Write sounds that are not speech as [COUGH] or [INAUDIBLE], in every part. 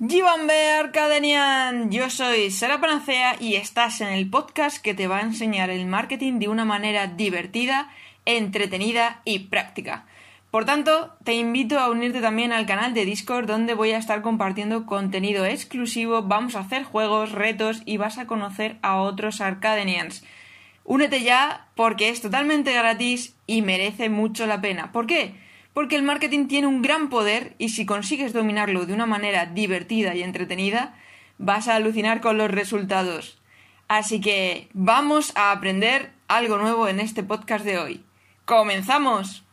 Gibambe Arcadenian, yo soy Sara Panacea y estás en el podcast que te va a enseñar el marketing de una manera divertida, entretenida y práctica. Por tanto, te invito a unirte también al canal de Discord donde voy a estar compartiendo contenido exclusivo, vamos a hacer juegos, retos y vas a conocer a otros Arcadenians. Únete ya porque es totalmente gratis y merece mucho la pena. ¿Por qué? Porque el marketing tiene un gran poder y si consigues dominarlo de una manera divertida y entretenida, vas a alucinar con los resultados. Así que vamos a aprender algo nuevo en este podcast de hoy. ¡Comenzamos!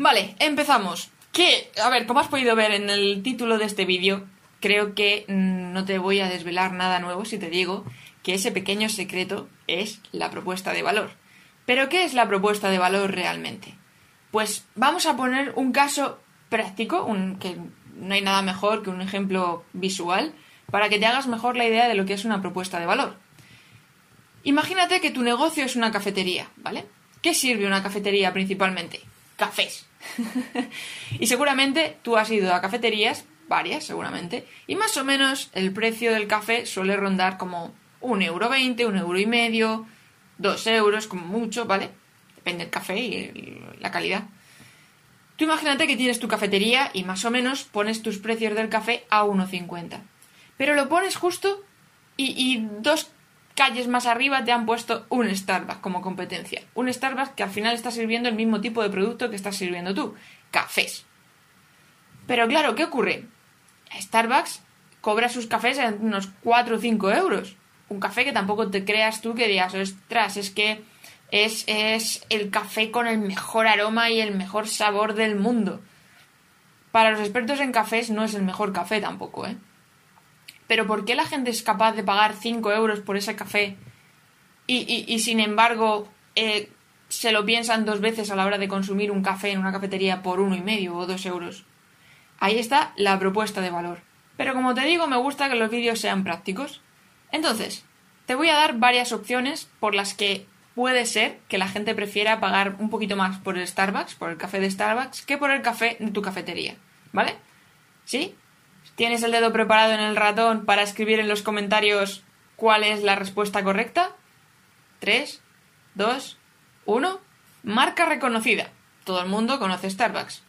Vale, empezamos. Que, a ver, como has podido ver en el título de este vídeo, creo que mm, no te voy a desvelar nada nuevo si te digo que ese pequeño secreto es la propuesta de valor. Pero, ¿qué es la propuesta de valor realmente? Pues vamos a poner un caso práctico, un, que no hay nada mejor que un ejemplo visual, para que te hagas mejor la idea de lo que es una propuesta de valor. Imagínate que tu negocio es una cafetería, ¿vale? ¿Qué sirve una cafetería principalmente? Cafés. [LAUGHS] y seguramente tú has ido a cafeterías, varias seguramente, y más o menos el precio del café suele rondar como un euro veinte, un euro y medio, dos euros como mucho, ¿vale? Depende del café y la calidad. Tú imagínate que tienes tu cafetería y más o menos pones tus precios del café a 1,50. Pero lo pones justo y, y dos calles más arriba te han puesto un Starbucks como competencia. Un Starbucks que al final está sirviendo el mismo tipo de producto que estás sirviendo tú, cafés. Pero claro, ¿qué ocurre? Starbucks cobra sus cafés en unos 4 o 5 euros. Un café que tampoco te creas tú que digas, ostras, es que es, es el café con el mejor aroma y el mejor sabor del mundo. Para los expertos en cafés no es el mejor café tampoco, ¿eh? Pero ¿por qué la gente es capaz de pagar 5 euros por ese café y, sin embargo eh, se lo piensan dos veces a la hora de consumir un café en una cafetería por uno y medio o dos euros? Ahí está la propuesta de valor. Pero como te digo, me gusta que los vídeos sean prácticos. Entonces, te voy a dar varias opciones por las que puede ser que la gente prefiera pagar un poquito más por el Starbucks, por el café de Starbucks, que por el café de tu cafetería. ¿Vale? ¿Sí? ¿Tienes el dedo preparado en el ratón para escribir en los comentarios cuál es la respuesta correcta? 3, 2, 1. Marca reconocida. Todo el mundo conoce Starbucks.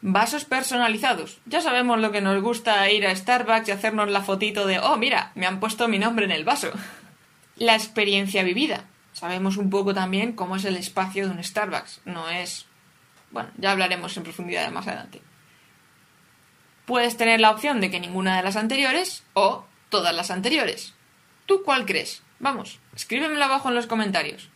Vasos personalizados. Ya sabemos lo que nos gusta ir a Starbucks y hacernos la fotito de, oh, mira, me han puesto mi nombre en el vaso. [LAUGHS] La experiencia vivida. Sabemos un poco también cómo es el espacio de un Starbucks. No es... Bueno, ya hablaremos en profundidad más adelante puedes tener la opción de que ninguna de las anteriores o todas las anteriores. ¿Tú cuál crees? Vamos, escríbemelo abajo en los comentarios.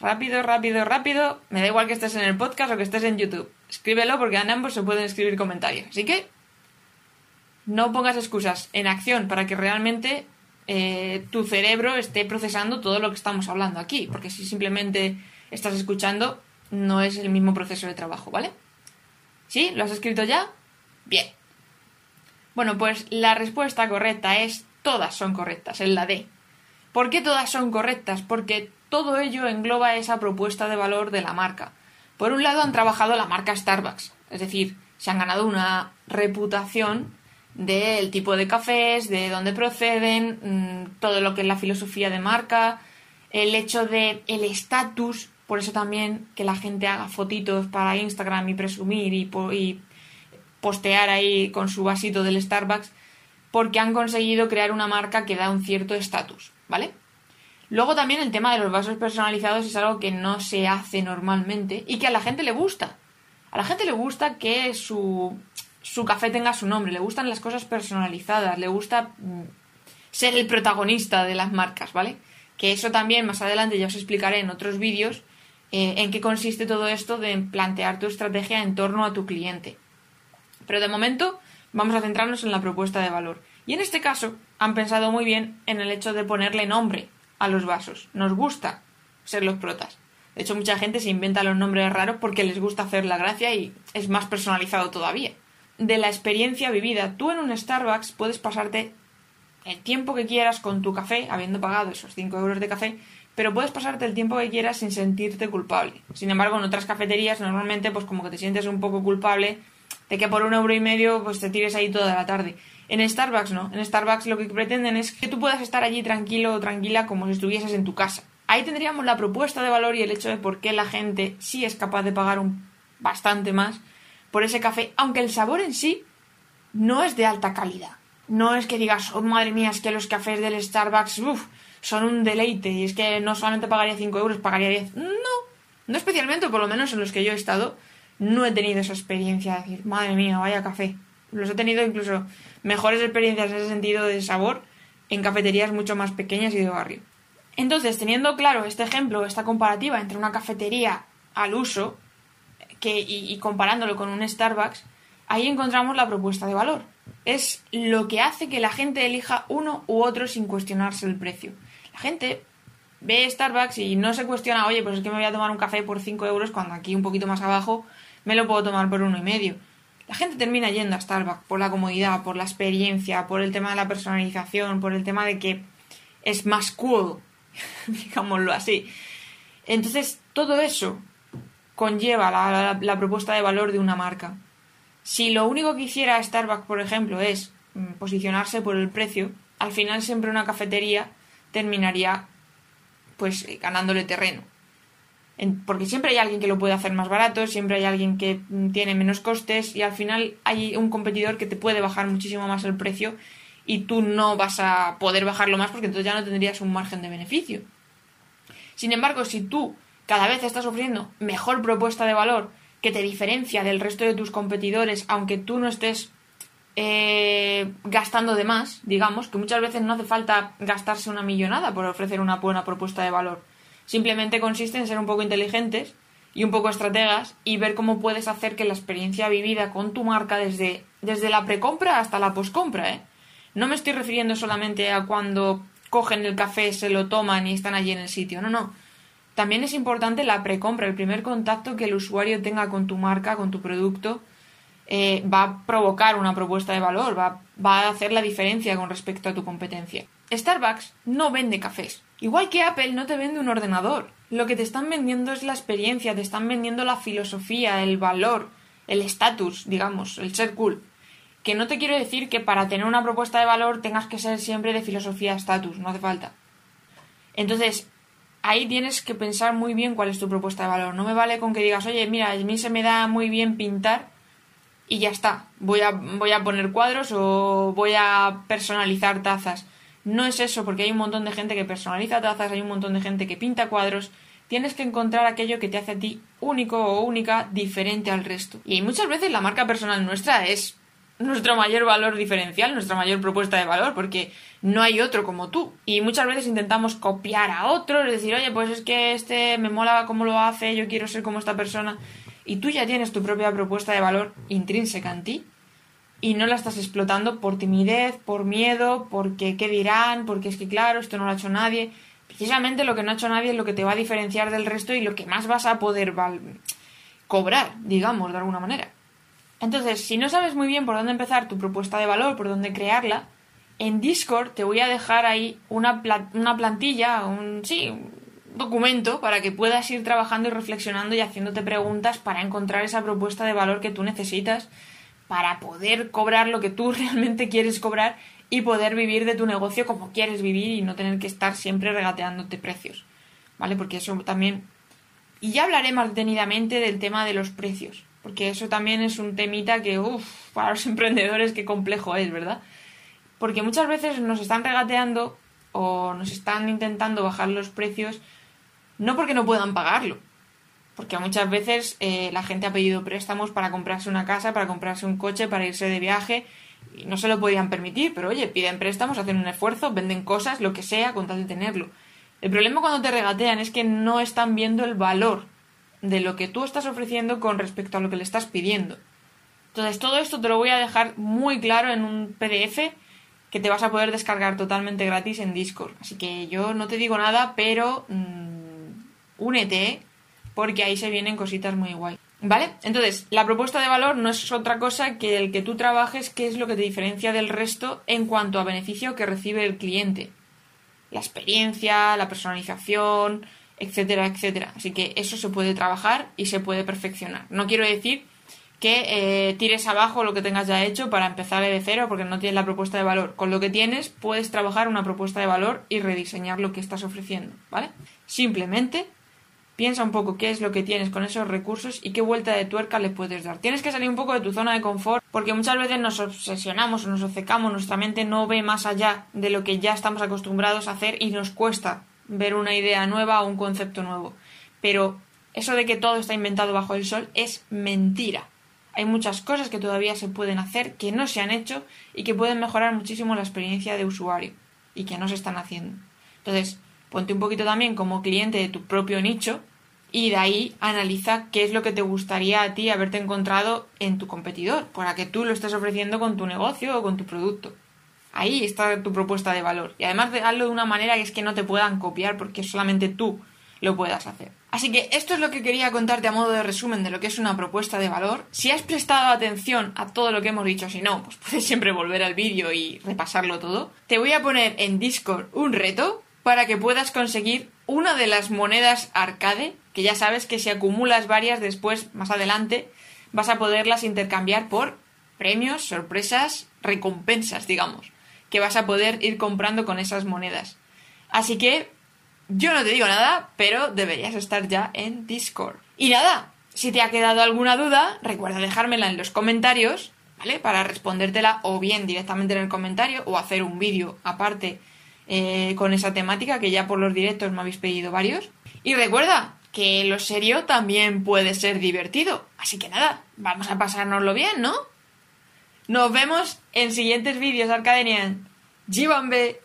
Rápido, rápido, rápido. Me da igual que estés en el podcast o que estés en YouTube. Escríbelo porque en ambos se pueden escribir comentarios. Así que no pongas excusas en acción para que realmente eh, tu cerebro esté procesando todo lo que estamos hablando aquí. Porque si simplemente estás escuchando, no es el mismo proceso de trabajo, ¿vale? ¿Sí? ¿Lo has escrito ya? Bien. Bueno, pues la respuesta correcta es todas son correctas, es la D. ¿Por qué todas son correctas? Porque todo ello engloba esa propuesta de valor de la marca. Por un lado han trabajado la marca Starbucks, es decir, se han ganado una reputación del tipo de cafés, de dónde proceden, mm, todo lo que es la filosofía de marca, el hecho de el estatus, por eso también que la gente haga fotitos para Instagram y presumir y, y postear ahí con su vasito del Starbucks, porque han conseguido crear una marca que da un cierto estatus, ¿vale? Luego también el tema de los vasos personalizados es algo que no se hace normalmente y que a la gente le gusta. A la gente le gusta que su, su café tenga su nombre, le gustan las cosas personalizadas, le gusta mm, ser el protagonista de las marcas, ¿vale? Que eso también más adelante ya os explicaré en otros vídeos eh, en qué consiste todo esto de plantear tu estrategia en torno a tu cliente. Pero de momento vamos a centrarnos en la propuesta de valor. Y en este caso han pensado muy bien en el hecho de ponerle nombre a los vasos. Nos gusta ser los protas. De hecho, mucha gente se inventa los nombres raros porque les gusta hacer la gracia y es más personalizado todavía. de la experiencia vivida. Tú en un Starbucks puedes pasarte el tiempo que quieras con tu café, habiendo pagado esos 5 euros de café, pero puedes pasarte el tiempo que quieras sin sentirte culpable. Sin embargo, en otras cafeterías normalmente pues como que te sientes un poco culpable de que por un euro y medio pues te tires ahí toda la tarde. En Starbucks no, en Starbucks lo que pretenden es que tú puedas estar allí tranquilo o tranquila como si estuvieses en tu casa. Ahí tendríamos la propuesta de valor y el hecho de por qué la gente sí es capaz de pagar un bastante más por ese café, aunque el sabor en sí no es de alta calidad. No es que digas, oh madre mía, es que los cafés del Starbucks, son un deleite y es que no solamente pagaría 5 euros, pagaría 10. No, no especialmente, por lo menos en los que yo he estado, no he tenido esa experiencia de decir, madre mía, vaya café. Los he tenido incluso mejores experiencias en ese sentido de sabor en cafeterías mucho más pequeñas y de barrio. Entonces, teniendo claro este ejemplo, esta comparativa entre una cafetería al uso que, y comparándolo con un Starbucks, ahí encontramos la propuesta de valor. Es lo que hace que la gente elija uno u otro sin cuestionarse el precio. La gente ve Starbucks y no se cuestiona, oye, pues es que me voy a tomar un café por 5 euros cuando aquí un poquito más abajo me lo puedo tomar por uno y medio. La gente termina yendo a Starbucks por la comodidad, por la experiencia, por el tema de la personalización, por el tema de que es más cool, [LAUGHS] digámoslo así. Entonces, todo eso conlleva la, la, propuesta de valor de una marca. Si lo único que hiciera Starbucks, por ejemplo, es mm, posicionarse por el precio, al final siempre una cafetería terminaría pues ganándole terreno. Porque siempre hay alguien que lo puede hacer más barato, siempre hay alguien que tiene menos costes y al final hay un competidor que te puede bajar muchísimo más el precio y tú no vas a poder bajarlo más porque entonces ya no tendrías un margen de beneficio. Sin embargo, si tú cada vez estás ofreciendo mejor propuesta de valor que te diferencia del resto de tus competidores, aunque tú no estés eh, gastando de más, digamos, que muchas veces no hace falta gastarse una millonada por ofrecer una buena propuesta de valor. Simplemente consiste en ser un poco inteligentes y un poco estrategas y ver cómo puedes hacer que la experiencia vivida con tu marca desde, desde la precompra hasta la poscompra, ¿eh? No me estoy refiriendo solamente a cuando cogen el café, se lo toman y están allí en el sitio, no, no. También es importante la precompra, el primer contacto que el usuario tenga con tu marca, con tu producto, eh, va a provocar una propuesta de valor, va, va a hacer la diferencia con respecto a tu competencia. Starbucks no vende cafés. Igual que Apple no te vende un ordenador. Lo que te están vendiendo es la experiencia, te están vendiendo la filosofía, el valor, el estatus, digamos, el ser cool. Que no te quiero decir que para tener una propuesta de valor tengas que ser siempre de filosofía estatus, no hace falta. Entonces, ahí tienes que pensar muy bien cuál es tu propuesta de valor. No me vale con que digas, oye, mira, a mí se me da muy bien pintar y ya está. Voy a, voy a poner cuadros o voy a personalizar tazas. No es eso, porque hay un montón de gente que personaliza tazas, hay un montón de gente que pinta cuadros. Tienes que encontrar aquello que te hace a ti único o única, diferente al resto. Y muchas veces la marca personal nuestra es nuestro mayor valor diferencial, nuestra mayor propuesta de valor, porque no hay otro como tú. Y muchas veces intentamos copiar a otro, decir, oye, pues es que este me mola cómo lo hace, yo quiero ser como esta persona y tú ya tienes tu propia propuesta de valor intrínseca en ti y no la estás explotando por timidez, por miedo, porque qué dirán, porque es que claro, esto no lo ha hecho nadie. Precisamente lo que no ha hecho nadie es lo que te va a diferenciar del resto y lo que más vas a poder cobrar, digamos, de alguna manera. Entonces, si no sabes muy bien por dónde empezar tu propuesta de valor, por dónde crearla, en Discord te voy a dejar ahí una, una plantilla, un, sí, documento para que puedas ir trabajando y reflexionando y haciéndote preguntas para encontrar esa propuesta de valor que tú necesitas para poder cobrar lo que tú [LAUGHS] realmente quieres cobrar y poder vivir de tu negocio como quieres vivir y no tener que estar siempre regateándote precios. ¿Vale? Porque eso también... Y ya hablaré más detenidamente del tema de los precios, porque eso también es un temita que, uff, para los [LAUGHS] emprendedores qué complejo es, ¿verdad? Porque muchas veces nos están regateando o nos están intentando bajar los precios no porque no puedan pagarlo, porque muchas veces eh, la gente ha pedido préstamos para comprarse una casa, para comprarse un coche, para irse de viaje y no se lo podían permitir, pero oye, piden préstamos, hacen un esfuerzo, venden cosas, lo que sea, con tal de tenerlo. El problema cuando te regatean es que no están viendo el valor de lo que tú estás ofreciendo con respecto a lo que le estás pidiendo. Entonces, todo esto te lo voy a dejar muy claro en un PDF que te vas a poder descargar totalmente gratis en Discord. Así que yo no te digo nada, pero mm, únete, porque ahí se vienen cositas muy guay. ¿Vale? Entonces, la propuesta de valor no es otra cosa que el que tú trabajes qué es lo que te diferencia del resto en cuanto a beneficio que recibe el cliente. La experiencia, la personalización, etcétera, etcétera. Así que eso se puede trabajar y se puede perfeccionar. No quiero decir que eh, tires abajo lo que tengas ya hecho para empezar de cero porque no tienes la propuesta de valor. Con lo que tienes puedes trabajar una propuesta de valor y rediseñar lo que estás ofreciendo, ¿vale? Simplemente piensa un poco qué es lo que tienes con esos recursos y qué vuelta de tuerca le puedes dar. Tienes que salir un poco de tu zona de confort porque muchas veces nos obsesionamos o nos obcecamos, nuestra mente no ve más allá de lo que ya estamos acostumbrados a hacer y nos cuesta ver una idea nueva o un concepto nuevo. Pero eso de que todo está inventado bajo el sol es mentira. Hay muchas cosas que todavía se pueden hacer, que no se han hecho y que pueden mejorar muchísimo la experiencia de usuario y que no se están haciendo. Entonces, ponte un poquito también como cliente de tu propio nicho y de ahí analiza qué es lo que te gustaría a ti haberte encontrado en tu competidor, para que tú lo estés ofreciendo con tu negocio o con tu producto. Ahí está tu propuesta de valor. Y además de hazlo de una manera que es que no te puedan copiar porque solamente tú lo puedas hacer. Así que esto es lo que quería contarte a modo de resumen de lo que es una propuesta de valor. Si has prestado atención a todo lo que hemos dicho, si no, pues puedes siempre volver al vídeo y repasarlo todo. Te voy a poner en Discord un reto para que puedas conseguir una de las monedas arcade, que ya sabes que si acumulas varias después, más adelante, vas a poderlas intercambiar por premios, sorpresas, recompensas, digamos que vas a poder ir comprando con esas monedas. Así que yo no te digo nada, pero deberías estar ya en Discord. Y nada, si te ha quedado alguna duda, recuerda dejármela en los comentarios, ¿vale? Para respondértela o bien directamente en el comentario o hacer un vídeo aparte eh, con esa temática que ya por los directos me habéis pedido varios. Y recuerda que lo serio también puede ser divertido. Así que nada, vamos a pasárnoslo bien, ¿no? Nos vemos en siguientes vídeos, Arcadenian. Jibambe.